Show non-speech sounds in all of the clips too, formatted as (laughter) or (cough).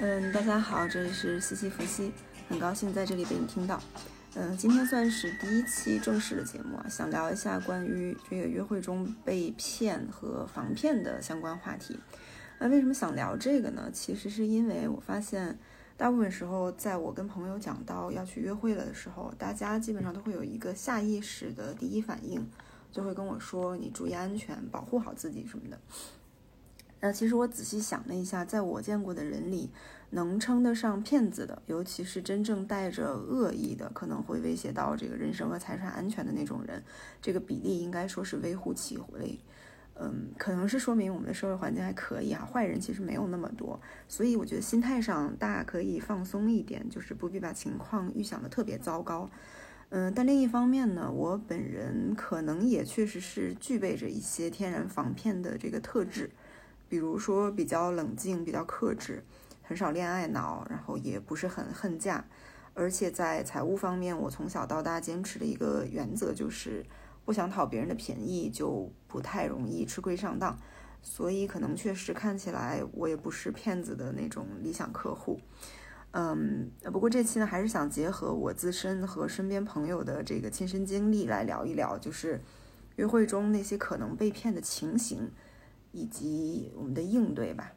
嗯，大家好，这里是西西伏羲，很高兴在这里被你听到。嗯，今天算是第一期正式的节目啊，想聊一下关于这个约会中被骗和防骗的相关话题。那为什么想聊这个呢？其实是因为我发现，大部分时候在我跟朋友讲到要去约会了的时候，大家基本上都会有一个下意识的第一反应，就会跟我说：“你注意安全，保护好自己什么的。”那其实我仔细想了一下，在我见过的人里，能称得上骗子的，尤其是真正带着恶意的，可能会威胁到这个人身和财产安全的那种人，这个比例应该说是微乎其微。嗯，可能是说明我们的社会环境还可以啊，坏人其实没有那么多，所以我觉得心态上大家可以放松一点，就是不必把情况预想的特别糟糕。嗯，但另一方面呢，我本人可能也确实是具备着一些天然防骗的这个特质。比如说比较冷静、比较克制，很少恋爱脑，然后也不是很恨嫁，而且在财务方面，我从小到大坚持的一个原则就是，不想讨别人的便宜，就不太容易吃亏上当。所以可能确实看起来我也不是骗子的那种理想客户。嗯，不过这期呢，还是想结合我自身和身边朋友的这个亲身经历来聊一聊，就是约会中那些可能被骗的情形。以及我们的应对吧，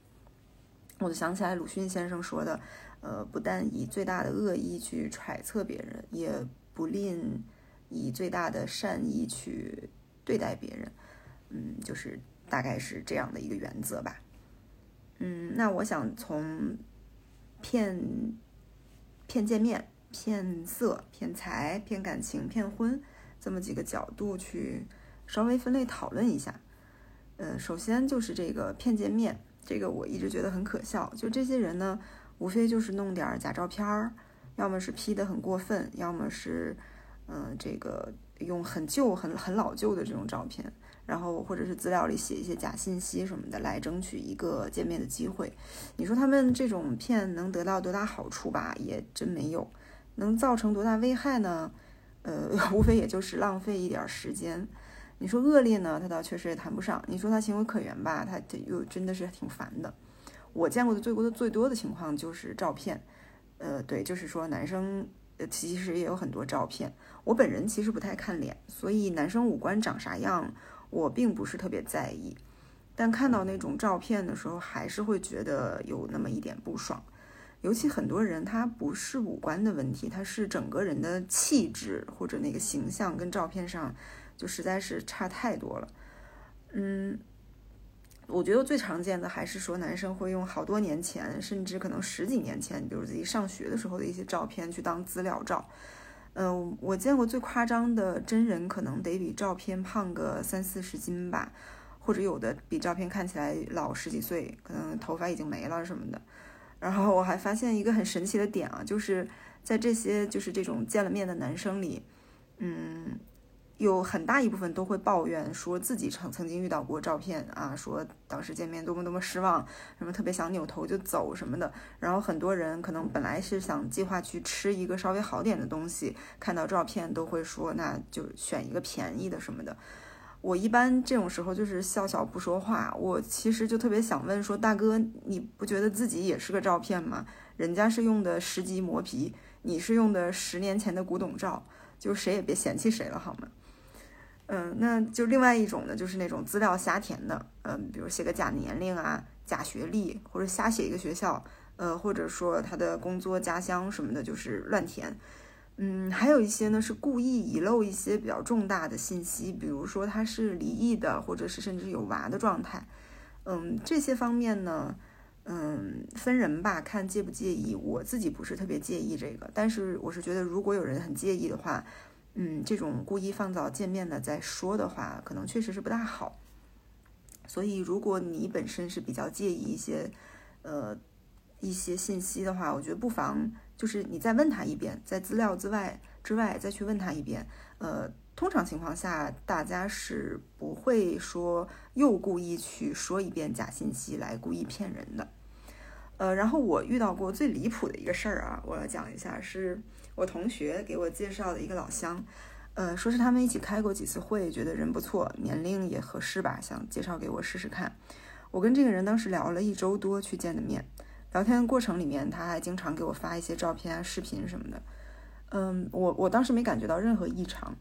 我就想起来鲁迅先生说的，呃，不但以最大的恶意去揣测别人，也不吝以最大的善意去对待别人，嗯，就是大概是这样的一个原则吧。嗯，那我想从骗骗见面、骗色、骗财、骗感情、骗婚这么几个角度去稍微分类讨论一下。呃，首先就是这个骗见面，这个我一直觉得很可笑。就这些人呢，无非就是弄点假照片儿，要么是 P 的很过分，要么是，嗯，这个用很旧、很很老旧的这种照片，然后或者是资料里写一些假信息什么的，来争取一个见面的机会。你说他们这种骗能得到多大好处吧？也真没有。能造成多大危害呢？呃，(laughs) 无非也就是浪费一点时间。你说恶劣呢，他倒确实也谈不上。你说他情有可原吧，他又真的是挺烦的。我见过的最多的最多的情况就是照片，呃，对，就是说男生其实也有很多照片。我本人其实不太看脸，所以男生五官长啥样我并不是特别在意。但看到那种照片的时候，还是会觉得有那么一点不爽。尤其很多人他不是五官的问题，他是整个人的气质或者那个形象跟照片上。就实在是差太多了，嗯，我觉得最常见的还是说男生会用好多年前，甚至可能十几年前，比如自己上学的时候的一些照片去当资料照。嗯，我见过最夸张的真人，可能得比照片胖个三四十斤吧，或者有的比照片看起来老十几岁，可能头发已经没了什么的。然后我还发现一个很神奇的点啊，就是在这些就是这种见了面的男生里，嗯。有很大一部分都会抱怨，说自己曾曾经遇到过照片啊，说当时见面多么多么失望，什么特别想扭头就走什么的。然后很多人可能本来是想计划去吃一个稍微好点的东西，看到照片都会说那就选一个便宜的什么的。我一般这种时候就是笑笑不说话。我其实就特别想问说，大哥，你不觉得自己也是个照片吗？人家是用的十级磨皮，你是用的十年前的古董照，就谁也别嫌弃谁了好吗？嗯，那就另外一种呢，就是那种资料瞎填的，嗯，比如写个假年龄啊、假学历，或者瞎写一个学校，呃，或者说他的工作家乡什么的，就是乱填。嗯，还有一些呢是故意遗漏一些比较重大的信息，比如说他是离异的，或者是甚至有娃的状态。嗯，这些方面呢，嗯，分人吧，看介不介意。我自己不是特别介意这个，但是我是觉得如果有人很介意的话。嗯，这种故意放早见面的再说的话，可能确实是不大好。所以，如果你本身是比较介意一些，呃，一些信息的话，我觉得不妨就是你再问他一遍，在资料之外之外再去问他一遍。呃，通常情况下，大家是不会说又故意去说一遍假信息来故意骗人的。呃，然后我遇到过最离谱的一个事儿啊，我要讲一下是。我同学给我介绍的一个老乡，呃，说是他们一起开过几次会，觉得人不错，年龄也合适吧，想介绍给我试试看。我跟这个人当时聊了一周多去见的面，聊天的过程里面，他还经常给我发一些照片啊、视频什么的。嗯，我我当时没感觉到任何异常，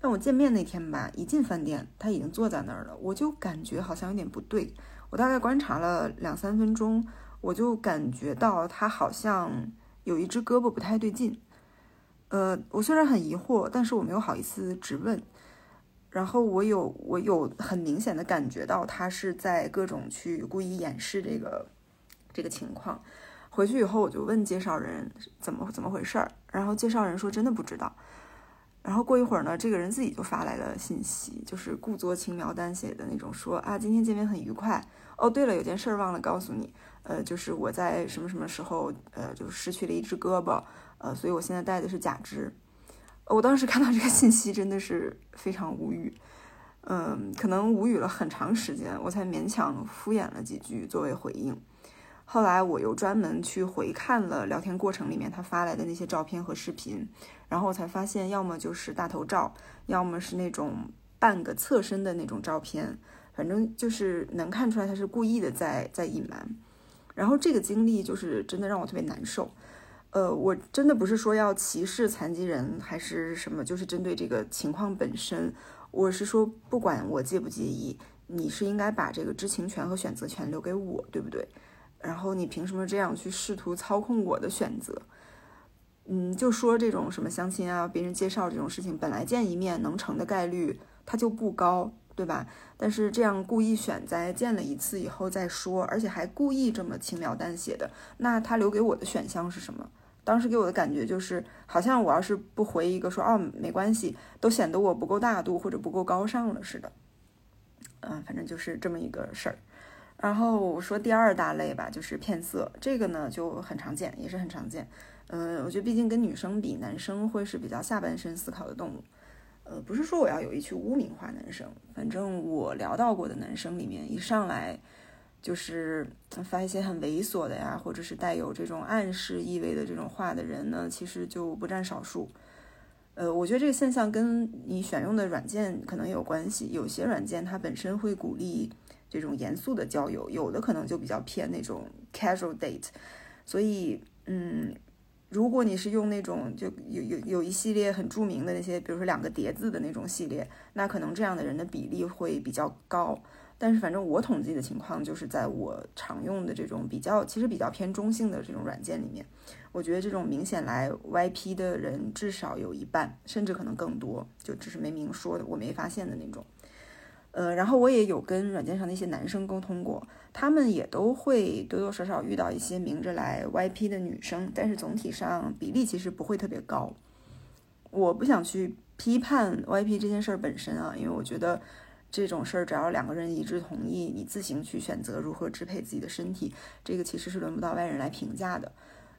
但我见面那天吧，一进饭店，他已经坐在那儿了，我就感觉好像有点不对。我大概观察了两三分钟，我就感觉到他好像有一只胳膊不太对劲。呃，我虽然很疑惑，但是我没有好意思直问。然后我有我有很明显的感觉到他是在各种去故意掩饰这个这个情况。回去以后我就问介绍人怎么怎么回事儿，然后介绍人说真的不知道。然后过一会儿呢，这个人自己就发来了信息，就是故作轻描淡写的那种，说啊今天见面很愉快。哦对了，有件事忘了告诉你，呃就是我在什么什么时候呃就失去了一只胳膊，呃所以我现在戴的是假肢。我当时看到这个信息真的是非常无语，嗯，可能无语了很长时间，我才勉强敷衍了几句作为回应。后来我又专门去回看了聊天过程里面他发来的那些照片和视频，然后我才发现，要么就是大头照，要么是那种半个侧身的那种照片，反正就是能看出来他是故意的在在隐瞒。然后这个经历就是真的让我特别难受。呃，我真的不是说要歧视残疾人还是什么，就是针对这个情况本身，我是说，不管我介不介意，你是应该把这个知情权和选择权留给我，对不对？然后你凭什么这样去试图操控我的选择？嗯，就说这种什么相亲啊，别人介绍这种事情，本来见一面能成的概率它就不高，对吧？但是这样故意选在见了一次以后再说，而且还故意这么轻描淡写的，那他留给我的选项是什么？当时给我的感觉就是，好像我要是不回一个说哦没关系，都显得我不够大度或者不够高尚了似的。嗯，反正就是这么一个事儿。然后我说第二大类吧，就是骗色，这个呢就很常见，也是很常见。嗯，我觉得毕竟跟女生比，男生会是比较下半身思考的动物。呃，不是说我要有意去污名化男生，反正我聊到过的男生里面，一上来。就是发一些很猥琐的呀，或者是带有这种暗示意味的这种话的人呢，其实就不占少数。呃，我觉得这个现象跟你选用的软件可能有关系。有些软件它本身会鼓励这种严肃的交友，有的可能就比较偏那种 casual date。所以，嗯，如果你是用那种就有有有一系列很著名的那些，比如说两个叠字的那种系列，那可能这样的人的比例会比较高。但是反正我统计的情况，就是在我常用的这种比较其实比较偏中性的这种软件里面，我觉得这种明显来 YP 的人至少有一半，甚至可能更多，就只是没明说的，我没发现的那种。呃，然后我也有跟软件上的一些男生沟通过，他们也都会多多少少遇到一些明着来 YP 的女生，但是总体上比例其实不会特别高。我不想去批判 YP 这件事儿本身啊，因为我觉得。这种事儿，只要两个人一致同意，你自行去选择如何支配自己的身体，这个其实是轮不到外人来评价的。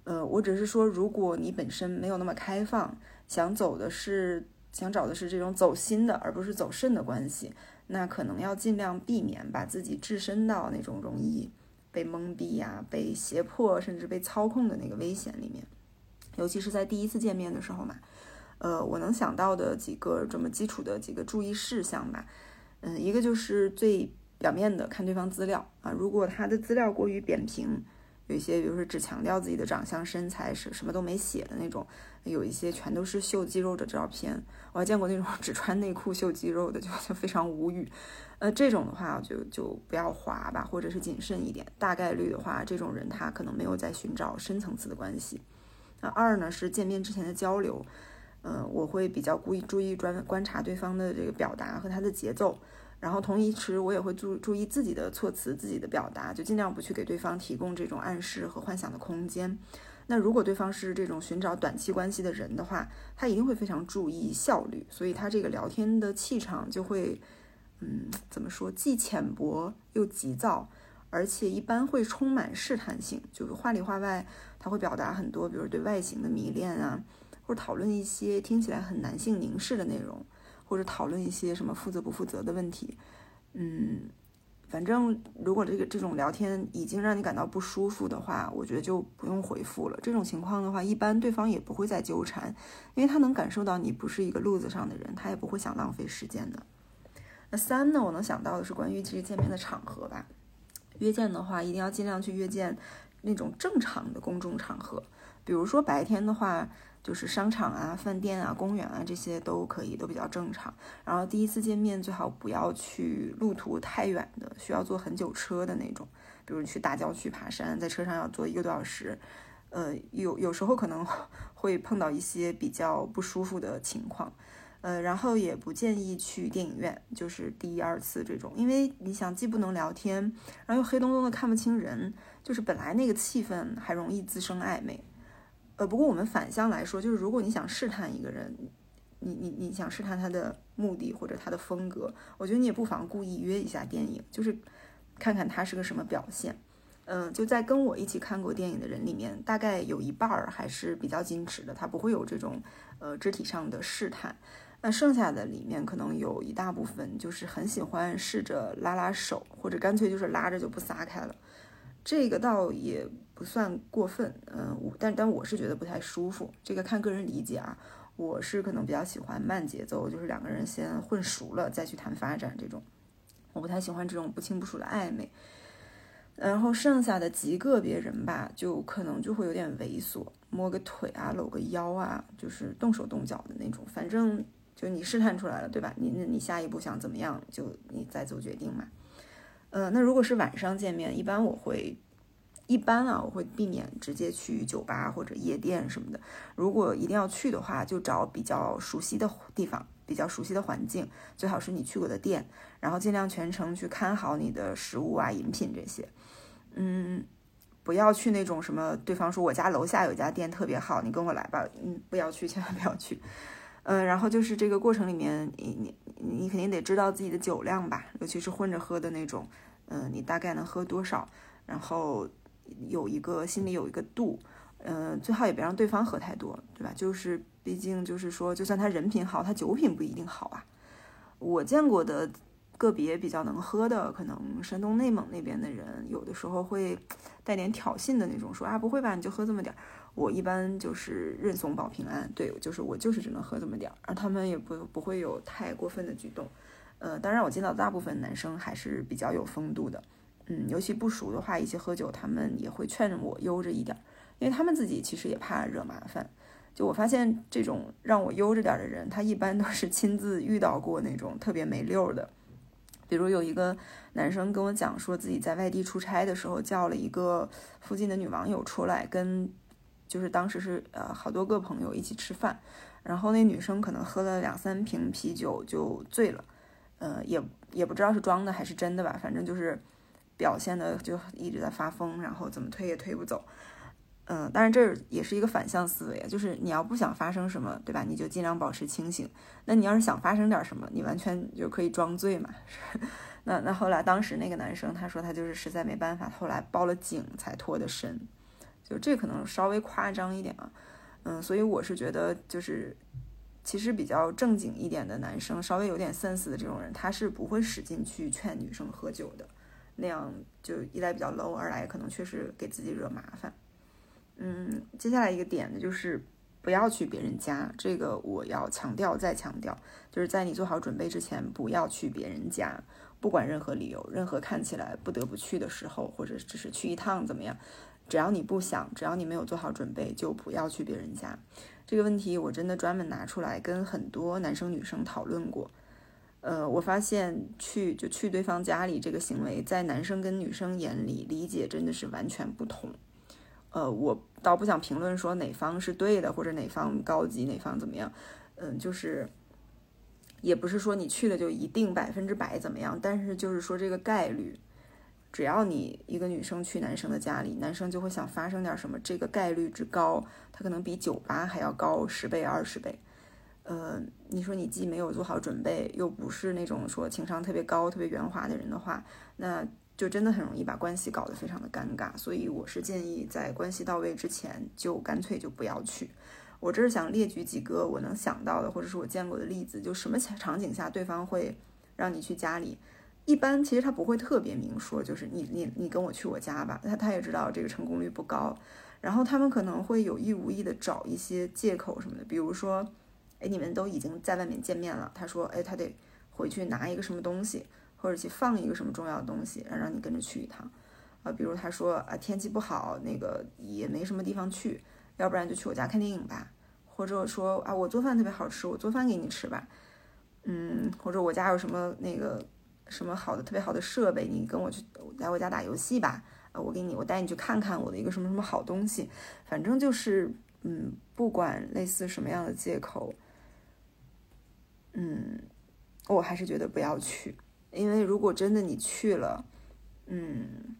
呃，我只是说，如果你本身没有那么开放，想走的是想找的是这种走心的，而不是走肾的关系，那可能要尽量避免把自己置身到那种容易被蒙蔽呀、被胁迫甚至被操控的那个危险里面。尤其是在第一次见面的时候嘛，呃，我能想到的几个这么基础的几个注意事项吧。嗯，一个就是最表面的看对方资料啊，如果他的资料过于扁平，有一些比如说只强调自己的长相、身材，是什么都没写的那种，有一些全都是秀肌肉的照片，我还见过那种 (laughs) 只穿内裤秀肌肉的，就 (laughs) 就非常无语。呃，这种的话就就不要划吧，或者是谨慎一点。大概率的话，这种人他可能没有在寻找深层次的关系。那二呢是见面之前的交流。嗯，我会比较故意注意专观察对方的这个表达和他的节奏，然后同时我也会注注意自己的措辞、自己的表达，就尽量不去给对方提供这种暗示和幻想的空间。那如果对方是这种寻找短期关系的人的话，他一定会非常注意效率，所以他这个聊天的气场就会，嗯，怎么说，既浅薄又急躁，而且一般会充满试探性，就是话里话外他会表达很多，比如对外形的迷恋啊。或者讨论一些听起来很男性凝视的内容，或者讨论一些什么负责不负责的问题，嗯，反正如果这个这种聊天已经让你感到不舒服的话，我觉得就不用回复了。这种情况的话，一般对方也不会再纠缠，因为他能感受到你不是一个路子上的人，他也不会想浪费时间的。那三呢，我能想到的是关于这个见面的场合吧。约见的话，一定要尽量去约见。那种正常的公众场合，比如说白天的话，就是商场啊、饭店啊、公园啊这些都可以，都比较正常。然后第一次见面最好不要去路途太远的，需要坐很久车的那种，比如去大郊区爬山，在车上要坐一个多小时，呃，有有时候可能会碰到一些比较不舒服的情况。呃，然后也不建议去电影院，就是第一二次这种，因为你想既不能聊天，然后又黑洞洞的看不清人，就是本来那个气氛还容易滋生暧昧。呃，不过我们反向来说，就是如果你想试探一个人，你你你想试探他的目的或者他的风格，我觉得你也不妨故意约一下电影，就是看看他是个什么表现。嗯，就在跟我一起看过电影的人里面，大概有一半儿还是比较矜持的，他不会有这种呃肢体上的试探。那剩下的里面可能有一大部分就是很喜欢试着拉拉手，或者干脆就是拉着就不撒开了，这个倒也不算过分，嗯，我但但我是觉得不太舒服，这个看个人理解啊，我是可能比较喜欢慢节奏，就是两个人先混熟了再去谈发展这种，我不太喜欢这种不清不楚的暧昧，然后剩下的极个别人吧，就可能就会有点猥琐，摸个腿啊，搂个腰啊，就是动手动脚的那种，反正。就你试探出来了，对吧？你那你下一步想怎么样，就你再做决定嘛。呃，那如果是晚上见面，一般我会，一般啊，我会避免直接去酒吧或者夜店什么的。如果一定要去的话，就找比较熟悉的地方，比较熟悉的环境，最好是你去过的店，然后尽量全程去看好你的食物啊、饮品这些。嗯，不要去那种什么，对方说我家楼下有家店特别好，你跟我来吧。嗯，不要去，千万不要去。嗯，然后就是这个过程里面，你你你肯定得知道自己的酒量吧，尤其是混着喝的那种，嗯，你大概能喝多少，然后有一个心里有一个度，嗯，最好也别让对方喝太多，对吧？就是毕竟就是说，就算他人品好，他酒品不一定好啊。我见过的个别比较能喝的，可能山东内蒙那边的人，有的时候会带点挑衅的那种，说啊，不会吧，你就喝这么点儿。我一般就是认怂保平安，对，就是我就是只能喝这么点儿，而他们也不不会有太过分的举动。呃，当然我见到大部分男生还是比较有风度的，嗯，尤其不熟的话，一起喝酒，他们也会劝我悠着一点，因为他们自己其实也怕惹麻烦。就我发现这种让我悠着点的人，他一般都是亲自遇到过那种特别没溜的。比如有一个男生跟我讲，说自己在外地出差的时候，叫了一个附近的女网友出来跟。就是当时是呃好多个朋友一起吃饭，然后那女生可能喝了两三瓶啤酒就醉了，呃也也不知道是装的还是真的吧，反正就是表现的就一直在发疯，然后怎么推也推不走，嗯，当然这也是一个反向思维，就是你要不想发生什么，对吧？你就尽量保持清醒。那你要是想发生点什么，你完全就可以装醉嘛。(laughs) 那那后来当时那个男生他说他就是实在没办法，后来报了警才脱的身。就这可能稍微夸张一点啊，嗯，所以我是觉得，就是其实比较正经一点的男生，稍微有点 sense 的这种人，他是不会使劲去劝女生喝酒的，那样就一来比较 low，二来可能确实给自己惹麻烦。嗯，接下来一个点呢，就是不要去别人家，这个我要强调再强调，就是在你做好准备之前，不要去别人家，不管任何理由，任何看起来不得不去的时候，或者只是去一趟怎么样。只要你不想，只要你没有做好准备，就不要去别人家。这个问题我真的专门拿出来跟很多男生女生讨论过。呃，我发现去就去对方家里这个行为，在男生跟女生眼里理解真的是完全不同。呃，我倒不想评论说哪方是对的，或者哪方高级，哪方怎么样。嗯，就是也不是说你去了就一定百分之百怎么样，但是就是说这个概率。只要你一个女生去男生的家里，男生就会想发生点什么，这个概率之高，他可能比酒吧还要高十倍、二十倍。呃，你说你既没有做好准备，又不是那种说情商特别高、特别圆滑的人的话，那就真的很容易把关系搞得非常的尴尬。所以我是建议在关系到位之前，就干脆就不要去。我这是想列举几个我能想到的，或者是我见过的例子，就什么场景下对方会让你去家里。一般其实他不会特别明说，就是你你你跟我去我家吧，他他也知道这个成功率不高，然后他们可能会有意无意的找一些借口什么的，比如说，哎，你们都已经在外面见面了，他说，哎，他得回去拿一个什么东西，或者去放一个什么重要的东西，然后让你跟着去一趟，啊，比如他说啊天气不好，那个也没什么地方去，要不然就去我家看电影吧，或者说啊我做饭特别好吃，我做饭给你吃吧，嗯，或者我家有什么那个什么好的特别好的设备，你跟我去来我家打游戏吧，啊我给你我带你去看看我的一个什么什么好东西，反正就是嗯不管类似什么样的借口，嗯我还是觉得不要去，因为如果真的你去了，嗯。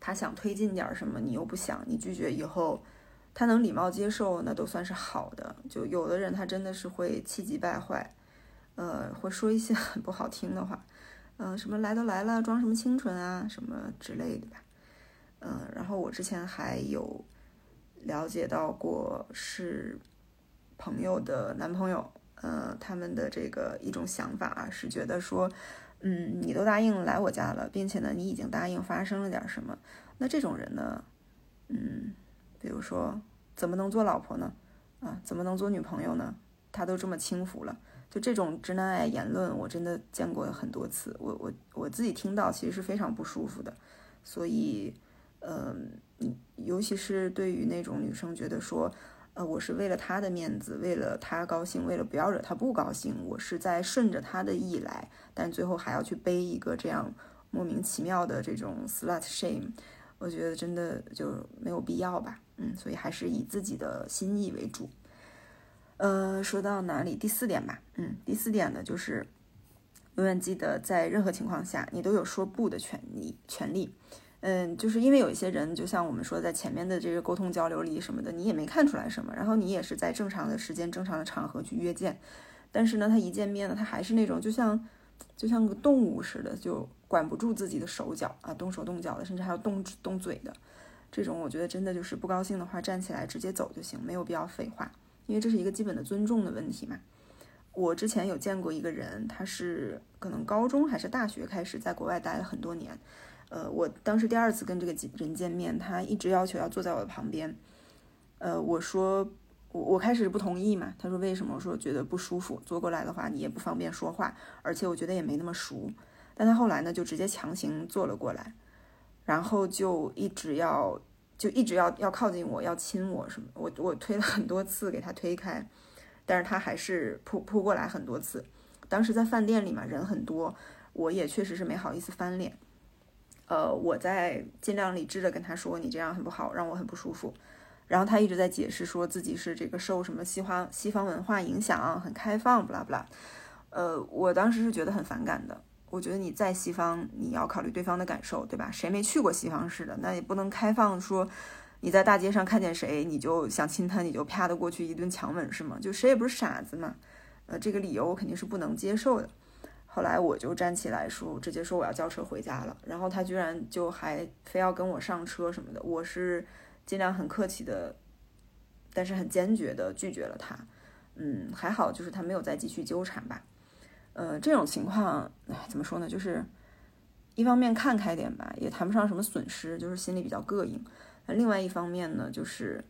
他想推进点什么，你又不想，你拒绝以后，他能礼貌接受，那都算是好的。就有的人他真的是会气急败坏，呃，会说一些 (laughs) 很不好听的话，嗯，什么来都来了，装什么清纯啊，什么之类的吧，嗯，然后我之前还有了解到过是朋友的男朋友，呃，他们的这个一种想法啊，是觉得说。嗯，你都答应来我家了，并且呢，你已经答应发生了点什么？那这种人呢，嗯，比如说怎么能做老婆呢？啊，怎么能做女朋友呢？他都这么轻浮了，就这种直男癌言论，我真的见过很多次。我我我自己听到其实是非常不舒服的。所以，嗯，尤其是对于那种女生觉得说。呃，我是为了他的面子，为了他高兴，为了不要惹他不高兴，我是在顺着他的意来，但最后还要去背一个这样莫名其妙的这种 slut shame，我觉得真的就没有必要吧。嗯，所以还是以自己的心意为主。呃，说到哪里？第四点吧。嗯，第四点呢，就是永远记得在任何情况下，你都有说不的权利，权利。嗯，就是因为有一些人，就像我们说，在前面的这个沟通交流里什么的，你也没看出来什么，然后你也是在正常的时间、正常的场合去约见，但是呢，他一见面呢，他还是那种就像就像个动物似的，就管不住自己的手脚啊，动手动脚的，甚至还要动动嘴的，这种我觉得真的就是不高兴的话，站起来直接走就行，没有必要废话，因为这是一个基本的尊重的问题嘛。我之前有见过一个人，他是可能高中还是大学开始在国外待了很多年。呃，我当时第二次跟这个人见面，他一直要求要坐在我的旁边。呃，我说我我开始不同意嘛，他说为什么？我说觉得不舒服，坐过来的话你也不方便说话，而且我觉得也没那么熟。但他后来呢，就直接强行坐了过来，然后就一直要就一直要要靠近我，要亲我什么。我我推了很多次给他推开，但是他还是扑扑过来很多次。当时在饭店里嘛，人很多，我也确实是没好意思翻脸。呃，我在尽量理智的跟他说，你这样很不好，让我很不舒服。然后他一直在解释，说自己是这个受什么西方西方文化影响，很开放，不啦不啦。呃，我当时是觉得很反感的。我觉得你在西方，你要考虑对方的感受，对吧？谁没去过西方似的？那也不能开放说，你在大街上看见谁，你就想亲他，你就啪的过去一顿强吻，是吗？就谁也不是傻子嘛。呃，这个理由我肯定是不能接受的。后来我就站起来说，直接说我要叫车回家了。然后他居然就还非要跟我上车什么的。我是尽量很客气的，但是很坚决的拒绝了他。嗯，还好就是他没有再继续纠缠吧。呃，这种情况，哎，怎么说呢？就是一方面看开点吧，也谈不上什么损失，就是心里比较膈应。那另外一方面呢，就是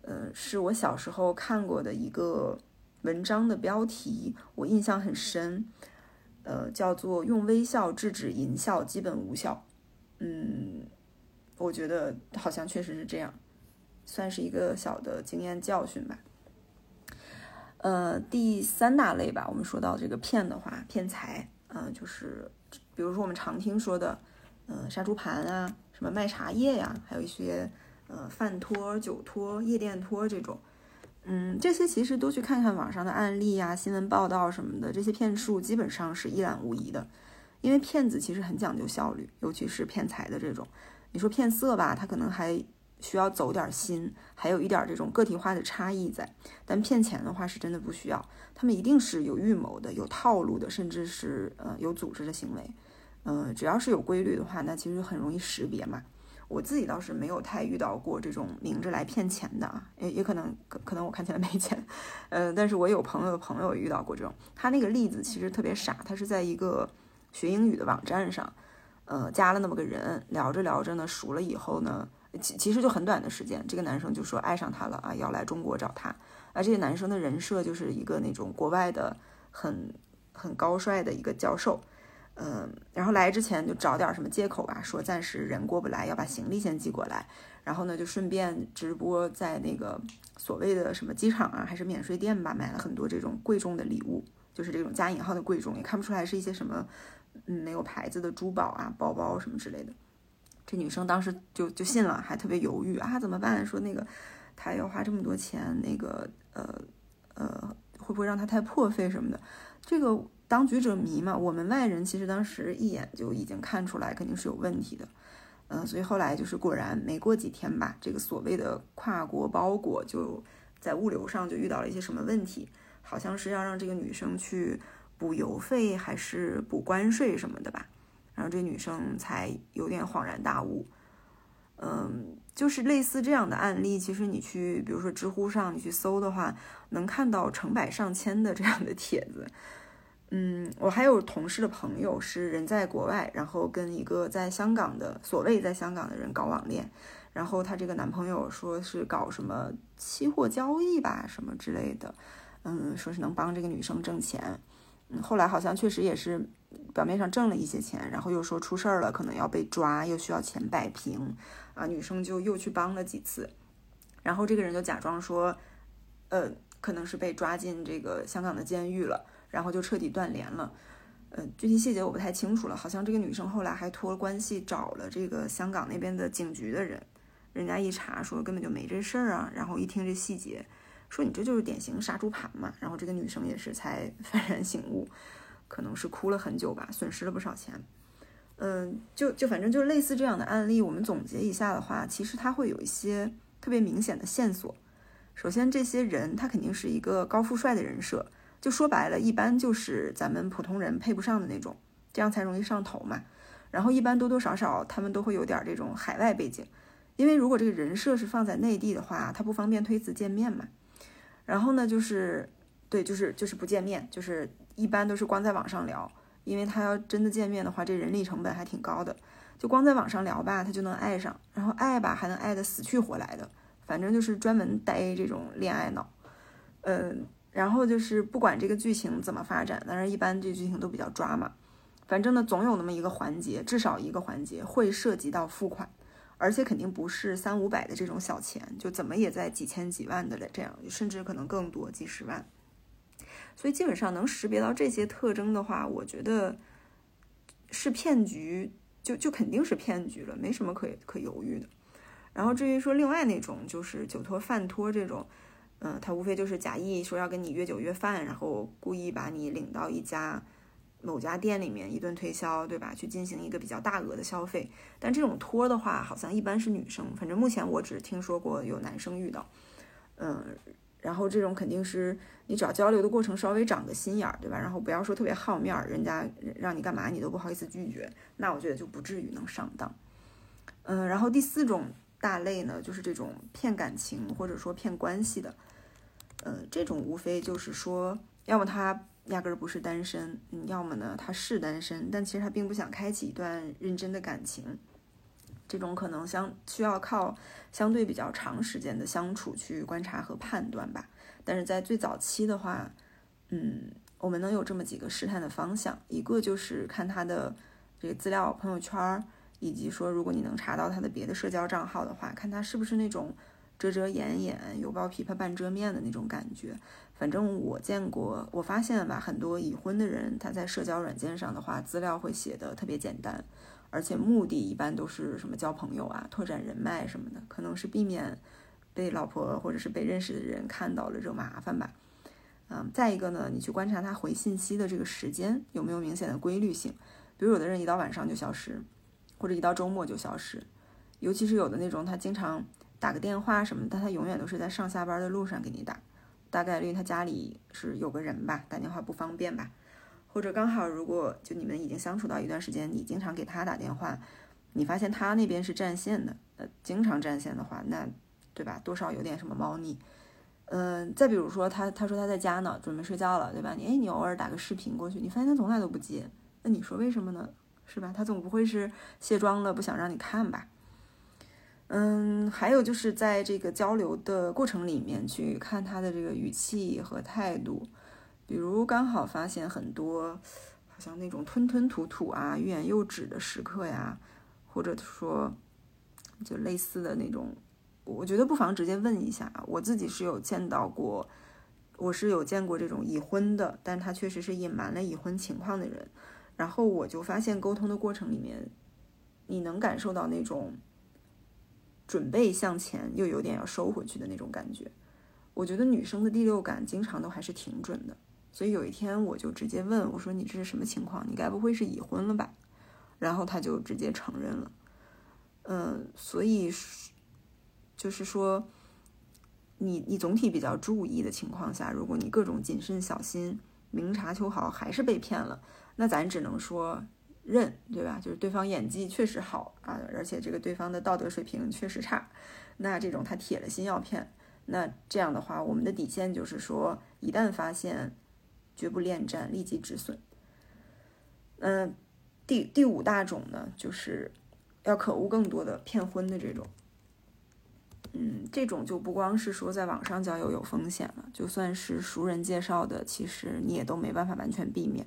呃，是我小时候看过的一个文章的标题，我印象很深。呃，叫做用微笑制止淫笑基本无效。嗯，我觉得好像确实是这样，算是一个小的经验教训吧。呃，第三大类吧，我们说到这个骗的话，骗财，嗯，就是比如说我们常听说的，呃，杀猪盘啊，什么卖茶叶呀，还有一些呃饭托、酒托、夜店托这种。嗯，这些其实都去看看网上的案例呀、新闻报道什么的，这些骗术基本上是一览无遗的。因为骗子其实很讲究效率，尤其是骗财的这种。你说骗色吧，他可能还需要走点心，还有一点这种个体化的差异在。但骗钱的话是真的不需要，他们一定是有预谋的、有套路的，甚至是呃有组织的行为。嗯，只要是有规律的话，那其实很容易识别嘛。我自己倒是没有太遇到过这种明着来骗钱的啊，也也可能可可能我看起来没钱，嗯，但是我有朋友的朋友遇到过这种。他那个例子其实特别傻，他是在一个学英语的网站上，呃，加了那么个人，聊着聊着呢，熟了以后呢，其其实就很短的时间，这个男生就说爱上他了啊，要来中国找他。而这个男生的人设就是一个那种国外的很很高帅的一个教授。嗯，然后来之前就找点什么借口吧，说暂时人过不来，要把行李先寄过来，然后呢就顺便直播在那个所谓的什么机场啊，还是免税店吧，买了很多这种贵重的礼物，就是这种加引号的贵重，也看不出来是一些什么嗯没有牌子的珠宝啊、包包什么之类的。这女生当时就就信了，还特别犹豫啊，怎么办？说那个她要花这么多钱，那个呃呃会不会让她太破费什么的？这个。当局者迷嘛，我们外人其实当时一眼就已经看出来肯定是有问题的，嗯，所以后来就是果然没过几天吧，这个所谓的跨国包裹就在物流上就遇到了一些什么问题，好像是要让这个女生去补邮费还是补关税什么的吧，然后这女生才有点恍然大悟，嗯，就是类似这样的案例，其实你去比如说知乎上你去搜的话，能看到成百上千的这样的帖子。嗯，我还有同事的朋友是人在国外，然后跟一个在香港的所谓在香港的人搞网恋，然后她这个男朋友说是搞什么期货交易吧，什么之类的，嗯，说是能帮这个女生挣钱，嗯，后来好像确实也是表面上挣了一些钱，然后又说出事儿了，可能要被抓，又需要钱摆平，啊，女生就又去帮了几次，然后这个人就假装说，呃，可能是被抓进这个香港的监狱了。然后就彻底断联了，呃，具体细节我不太清楚了。好像这个女生后来还托关系找了这个香港那边的警局的人，人家一查说根本就没这事儿啊。然后一听这细节，说你这就是典型杀猪盘嘛。然后这个女生也是才 (laughs) 幡然醒悟，可能是哭了很久吧，损失了不少钱。嗯，就就反正就类似这样的案例，我们总结一下的话，其实它会有一些特别明显的线索。首先，这些人他肯定是一个高富帅的人设。就说白了，一般就是咱们普通人配不上的那种，这样才容易上头嘛。然后一般多多少少他们都会有点这种海外背景，因为如果这个人设是放在内地的话，他不方便推辞见面嘛。然后呢，就是对，就是就是不见面，就是一般都是光在网上聊，因为他要真的见面的话，这人力成本还挺高的。就光在网上聊吧，他就能爱上，然后爱吧还能爱得死去活来的，反正就是专门呆这种恋爱脑，嗯。然后就是不管这个剧情怎么发展，但是一般这剧情都比较抓嘛。反正呢，总有那么一个环节，至少一个环节会涉及到付款，而且肯定不是三五百的这种小钱，就怎么也在几千几万的这样，甚至可能更多几十万。所以基本上能识别到这些特征的话，我觉得是骗局，就就肯定是骗局了，没什么可可犹豫的。然后至于说另外那种，就是酒托饭托这种。嗯，他无非就是假意说要跟你约酒约饭，然后故意把你领到一家某家店里面一顿推销，对吧？去进行一个比较大额的消费。但这种托的话，好像一般是女生，反正目前我只听说过有男生遇到。嗯，然后这种肯定是你只要交流的过程稍微长个心眼儿，对吧？然后不要说特别好面儿，人家让你干嘛你都不好意思拒绝，那我觉得就不至于能上当。嗯，然后第四种大类呢，就是这种骗感情或者说骗关系的。呃，这种无非就是说，要么他压根儿不是单身，要么呢他是单身，但其实他并不想开启一段认真的感情。这种可能相需要靠相对比较长时间的相处去观察和判断吧。但是在最早期的话，嗯，我们能有这么几个试探的方向，一个就是看他的这个资料、朋友圈儿，以及说如果你能查到他的别的社交账号的话，看他是不是那种。遮遮掩掩，犹抱琵琶半遮面的那种感觉。反正我见过，我发现吧，很多已婚的人他在社交软件上的话，资料会写的特别简单，而且目的一般都是什么交朋友啊、拓展人脉什么的，可能是避免被老婆或者是被认识的人看到了惹麻烦吧。嗯，再一个呢，你去观察他回信息的这个时间有没有明显的规律性，比如有的人一到晚上就消失，或者一到周末就消失，尤其是有的那种他经常。打个电话什么的，他永远都是在上下班的路上给你打，大概率他家里是有个人吧，打电话不方便吧，或者刚好如果就你们已经相处到一段时间，你经常给他打电话，你发现他那边是占线的，呃，经常占线的话，那对吧，多少有点什么猫腻。嗯，再比如说他他说他在家呢，准备睡觉了，对吧？你哎，你偶尔打个视频过去，你发现他从来都不接，那你说为什么呢？是吧？他总不会是卸妆了不想让你看吧？嗯，还有就是在这个交流的过程里面去看他的这个语气和态度，比如刚好发现很多好像那种吞吞吐吐啊、欲言又止的时刻呀，或者说就类似的那种，我觉得不妨直接问一下。我自己是有见到过，我是有见过这种已婚的，但他确实是隐瞒了已婚情况的人。然后我就发现，沟通的过程里面，你能感受到那种准备向前，又有点要收回去的那种感觉。我觉得女生的第六感经常都还是挺准的。所以有一天我就直接问我说：“你这是什么情况？你该不会是已婚了吧？”然后他就直接承认了。嗯，所以就是说，你你总体比较注意的情况下，如果你各种谨慎小心、明察秋毫还是被骗了，那咱只能说认，对吧？就是对方演技确实好啊，而且这个对方的道德水平确实差，那这种他铁了心要骗，那这样的话，我们的底线就是说，一旦发现。绝不恋战，立即止损。嗯，第第五大种呢，就是要可恶更多的骗婚的这种。嗯，这种就不光是说在网上交友有风险了，就算是熟人介绍的，其实你也都没办法完全避免。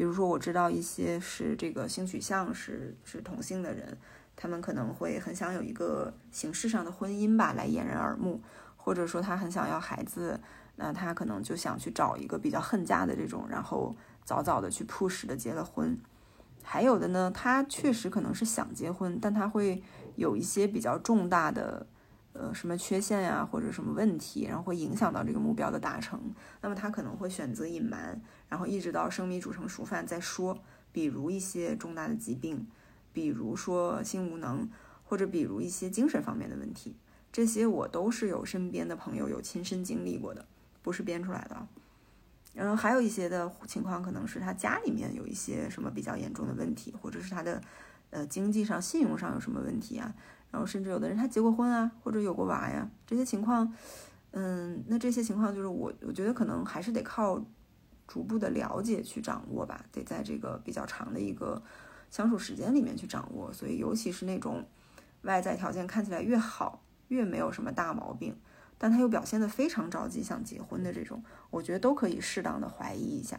比如说，我知道一些是这个性取向是是同性的人，他们可能会很想有一个形式上的婚姻吧，来掩人耳目，或者说他很想要孩子。那他可能就想去找一个比较恨嫁的这种，然后早早的去 push 的结了婚。还有的呢，他确实可能是想结婚，但他会有一些比较重大的，呃，什么缺陷呀，或者什么问题，然后会影响到这个目标的达成。那么他可能会选择隐瞒，然后一直到生米煮成熟饭再说。比如一些重大的疾病，比如说性无能，或者比如一些精神方面的问题，这些我都是有身边的朋友有亲身经历过的。不是编出来的，然后还有一些的情况，可能是他家里面有一些什么比较严重的问题，或者是他的呃经济上、信用上有什么问题啊？然后甚至有的人他结过婚啊，或者有过娃呀，这些情况，嗯，那这些情况就是我我觉得可能还是得靠逐步的了解去掌握吧，得在这个比较长的一个相处时间里面去掌握。所以尤其是那种外在条件看起来越好，越没有什么大毛病。但他又表现得非常着急想结婚的这种，我觉得都可以适当的怀疑一下。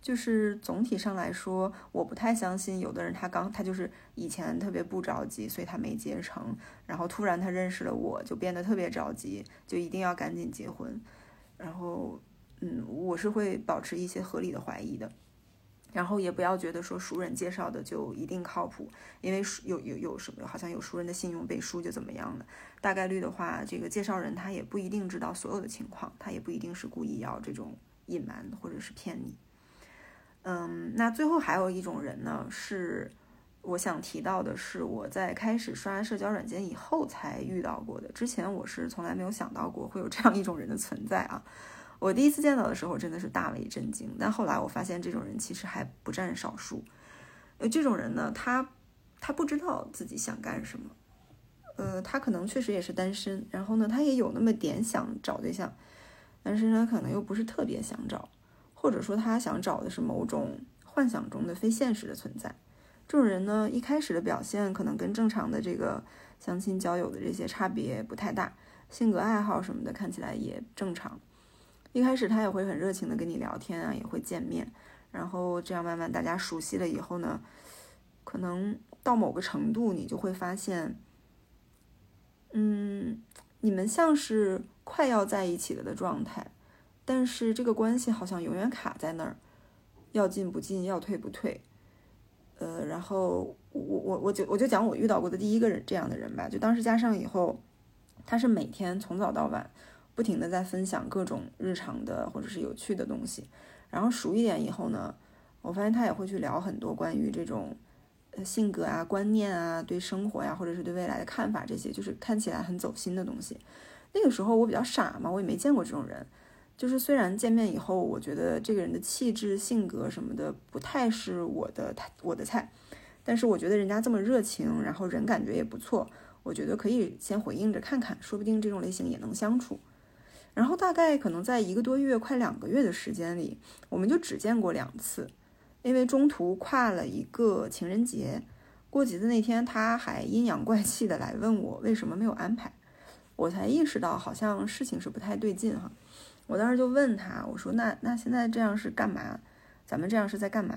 就是总体上来说，我不太相信有的人他刚他就是以前特别不着急，所以他没结成，然后突然他认识了我就变得特别着急，就一定要赶紧结婚。然后，嗯，我是会保持一些合理的怀疑的。然后也不要觉得说熟人介绍的就一定靠谱，因为有有有什么好像有熟人的信用背书就怎么样的，大概率的话，这个介绍人他也不一定知道所有的情况，他也不一定是故意要这种隐瞒或者是骗你。嗯，那最后还有一种人呢，是我想提到的，是我在开始刷社交软件以后才遇到过的，之前我是从来没有想到过会有这样一种人的存在啊。我第一次见到的时候真的是大为震惊，但后来我发现这种人其实还不占少数。呃，这种人呢，他他不知道自己想干什么，呃，他可能确实也是单身，然后呢，他也有那么点想找对象，但是呢，可能又不是特别想找，或者说他想找的是某种幻想中的非现实的存在。这种人呢，一开始的表现可能跟正常的这个相亲交友的这些差别不太大，性格爱好什么的看起来也正常。一开始他也会很热情的跟你聊天啊，也会见面，然后这样慢慢大家熟悉了以后呢，可能到某个程度，你就会发现，嗯，你们像是快要在一起了的状态，但是这个关系好像永远卡在那儿，要进不进，要退不退，呃，然后我我我就我就讲我遇到过的第一个人这样的人吧，就当时加上以后，他是每天从早到晚。不停的在分享各种日常的或者是有趣的东西，然后熟一点以后呢，我发现他也会去聊很多关于这种性格啊、观念啊、对生活呀，或者是对未来的看法这些，就是看起来很走心的东西。那个时候我比较傻嘛，我也没见过这种人。就是虽然见面以后，我觉得这个人的气质、性格什么的不太是我的我的菜，但是我觉得人家这么热情，然后人感觉也不错，我觉得可以先回应着看看，说不定这种类型也能相处。然后大概可能在一个多月、快两个月的时间里，我们就只见过两次，因为中途跨了一个情人节，过节的那天他还阴阳怪气的来问我为什么没有安排，我才意识到好像事情是不太对劲哈。我当时就问他，我说那那现在这样是干嘛？咱们这样是在干嘛？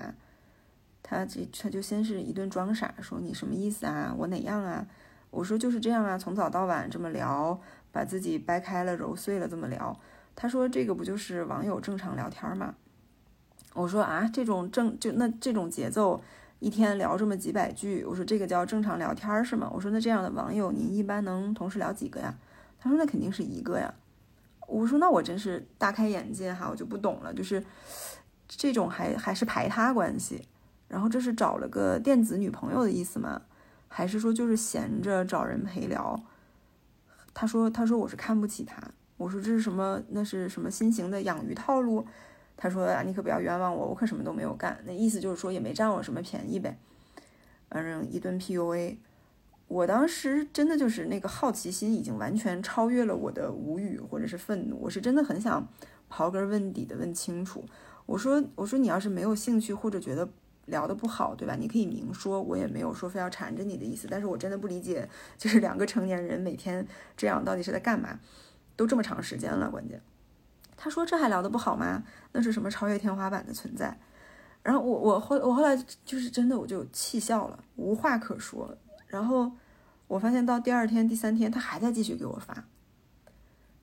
他这他就先是一顿装傻，说你什么意思啊？我哪样啊？我说就是这样啊，从早到晚这么聊，把自己掰开了揉碎了这么聊。他说这个不就是网友正常聊天吗？我说啊，这种正就那这种节奏，一天聊这么几百句，我说这个叫正常聊天是吗？我说那这样的网友，您一般能同时聊几个呀？他说那肯定是一个呀。我说那我真是大开眼界哈，我就不懂了，就是这种还还是排他关系，然后这是找了个电子女朋友的意思吗？还是说就是闲着找人陪聊？他说他说我是看不起他，我说这是什么？那是什么新型的养鱼套路？他说啊，你可不要冤枉我，我可什么都没有干。那意思就是说也没占我什么便宜呗。反正一顿 PUA。我当时真的就是那个好奇心已经完全超越了我的无语或者是愤怒，我是真的很想刨根问底的问清楚。我说我说你要是没有兴趣或者觉得聊得不好，对吧？你可以明说，我也没有说非要缠着你的意思。但是我真的不理解，就是两个成年人每天这样到底是在干嘛？都这么长时间了，关键他说这还聊得不好吗？那是什么超越天花板的存在？然后我我后我后来就是真的我就气笑了，无话可说。然后。我发现到第二天、第三天，他还在继续给我发。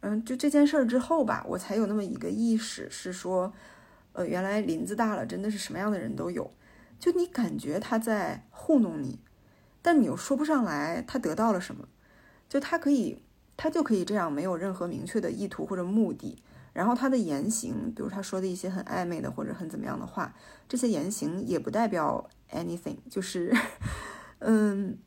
嗯，就这件事儿之后吧，我才有那么一个意识，是说，呃，原来林子大了，真的是什么样的人都有。就你感觉他在糊弄你，但你又说不上来他得到了什么。就他可以，他就可以这样，没有任何明确的意图或者目的。然后他的言行，比如他说的一些很暧昧的或者很怎么样的话，这些言行也不代表 anything，就是，(laughs) 嗯。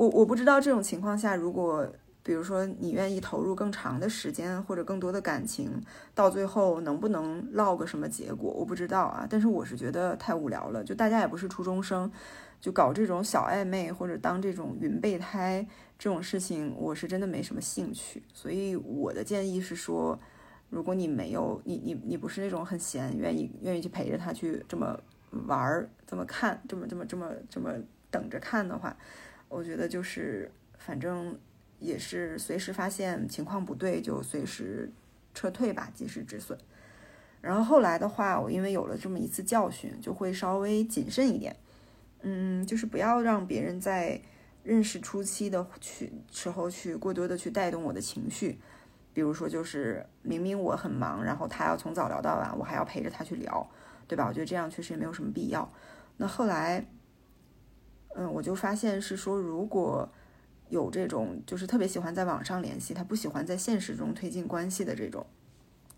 我我不知道这种情况下，如果比如说你愿意投入更长的时间或者更多的感情，到最后能不能落个什么结果，我不知道啊。但是我是觉得太无聊了，就大家也不是初中生，就搞这种小暧昧或者当这种云备胎这种事情，我是真的没什么兴趣。所以我的建议是说，如果你没有你你你不是那种很闲，愿意愿意去陪着他去这么玩儿，这么看，这么这么这么这么等着看的话。我觉得就是，反正也是随时发现情况不对就随时撤退吧，及时止损。然后后来的话，我因为有了这么一次教训，就会稍微谨慎一点。嗯，就是不要让别人在认识初期的去时候去过多的去带动我的情绪。比如说，就是明明我很忙，然后他要从早聊到晚，我还要陪着他去聊，对吧？我觉得这样确实也没有什么必要。那后来。嗯，我就发现是说，如果有这种就是特别喜欢在网上联系，他不喜欢在现实中推进关系的这种，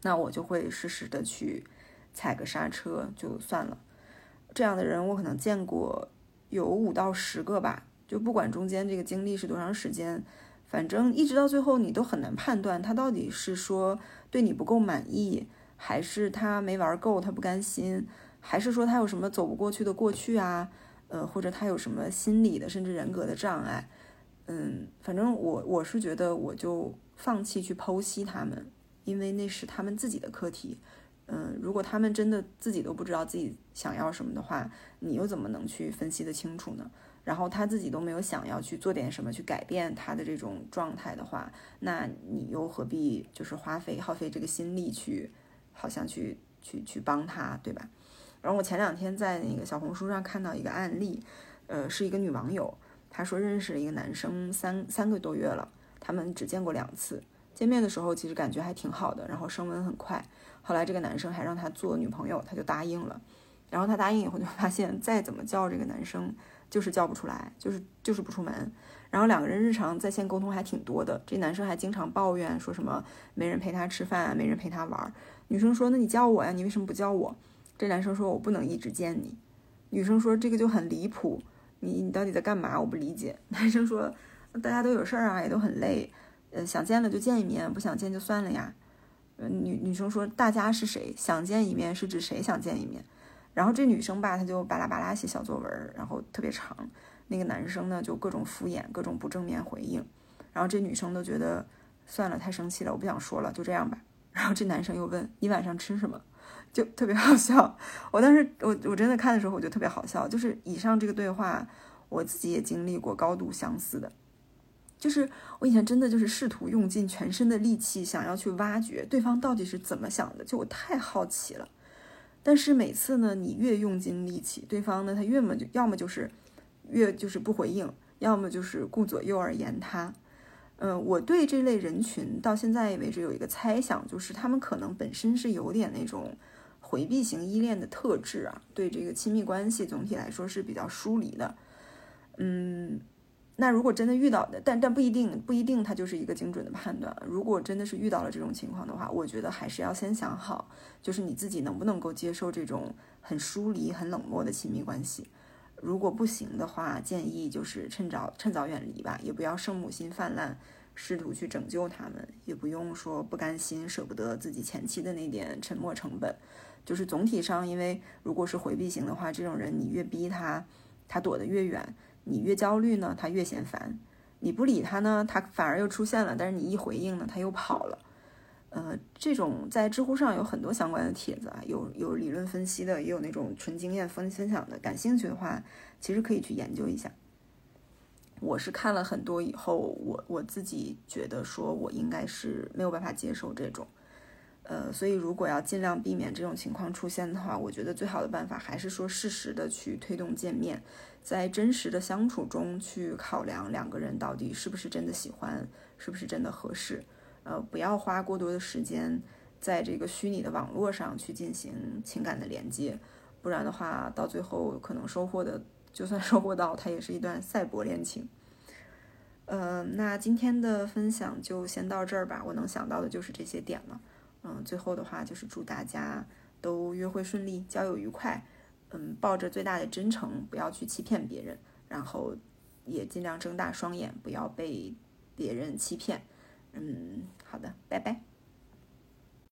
那我就会适时的去踩个刹车，就算了。这样的人我可能见过有五到十个吧，就不管中间这个经历是多长时间，反正一直到最后你都很难判断他到底是说对你不够满意，还是他没玩够他不甘心，还是说他有什么走不过去的过去啊。呃，或者他有什么心理的，甚至人格的障碍，嗯，反正我我是觉得，我就放弃去剖析他们，因为那是他们自己的课题。嗯，如果他们真的自己都不知道自己想要什么的话，你又怎么能去分析得清楚呢？然后他自己都没有想要去做点什么去改变他的这种状态的话，那你又何必就是花费耗费这个心力去，好像去去去帮他，对吧？然后我前两天在那个小红书上看到一个案例，呃，是一个女网友，她说认识了一个男生三三个多月了，他们只见过两次，见面的时候其实感觉还挺好的，然后升温很快，后来这个男生还让她做女朋友，她就答应了，然后她答应以后就发现再怎么叫这个男生就是叫不出来，就是就是不出门，然后两个人日常在线沟通还挺多的，这男生还经常抱怨说什么没人陪他吃饭，没人陪他玩，女生说那你叫我呀，你为什么不叫我？这男生说：“我不能一直见你。”女生说：“这个就很离谱，你你到底在干嘛？我不理解。(laughs) ”男生说：“大家都有事儿啊，也都很累，呃，想见了就见一面，不想见就算了呀。”呃，女女生说：“大家是谁？想见一面是指谁想见一面？”然后这女生吧，她就巴拉巴拉写小作文，然后特别长。那个男生呢，就各种敷衍，各种不正面回应。然后这女生都觉得算了，太生气了，我不想说了，就这样吧。(laughs) 然后这男生又问：“你晚上吃什么？”就特别 (laughs) 好笑，我当时我我真的看的时候，我就特别好笑。就是以上这个对话，我自己也经历过高度相似的。就是我以前真的就是试图用尽全身的力气，想要去挖掘对方到底是怎么想的，就我太好奇了。但是每次呢，你越用尽力气，对方呢，他越么就要么就是越就是不回应，要么就是顾左右而言他。嗯，我对这类人群到现在为止有一个猜想，就是他们可能本身是有点那种回避型依恋的特质啊，对这个亲密关系总体来说是比较疏离的。嗯，那如果真的遇到的，但但不一定不一定，它就是一个精准的判断。如果真的是遇到了这种情况的话，我觉得还是要先想好，就是你自己能不能够接受这种很疏离、很冷漠的亲密关系。如果不行的话，建议就是趁早趁早远离吧，也不要圣母心泛滥，试图去拯救他们，也不用说不甘心、舍不得自己前期的那点沉没成本。就是总体上，因为如果是回避型的话，这种人你越逼他，他躲得越远，你越焦虑呢，他越嫌烦。你不理他呢，他反而又出现了，但是你一回应呢，他又跑了。呃，这种在知乎上有很多相关的帖子啊，有有理论分析的，也有那种纯经验分分享的。感兴趣的话，其实可以去研究一下。我是看了很多以后，我我自己觉得说，我应该是没有办法接受这种。呃，所以如果要尽量避免这种情况出现的话，我觉得最好的办法还是说适时的去推动见面，在真实的相处中去考量两个人到底是不是真的喜欢，是不是真的合适。呃，不要花过多的时间在这个虚拟的网络上去进行情感的连接，不然的话，到最后可能收获的，就算收获到，它也是一段赛博恋情。呃，那今天的分享就先到这儿吧，我能想到的就是这些点了。嗯，最后的话就是祝大家都约会顺利，交友愉快。嗯，抱着最大的真诚，不要去欺骗别人，然后也尽量睁大双眼，不要被别人欺骗。嗯，好的，拜拜。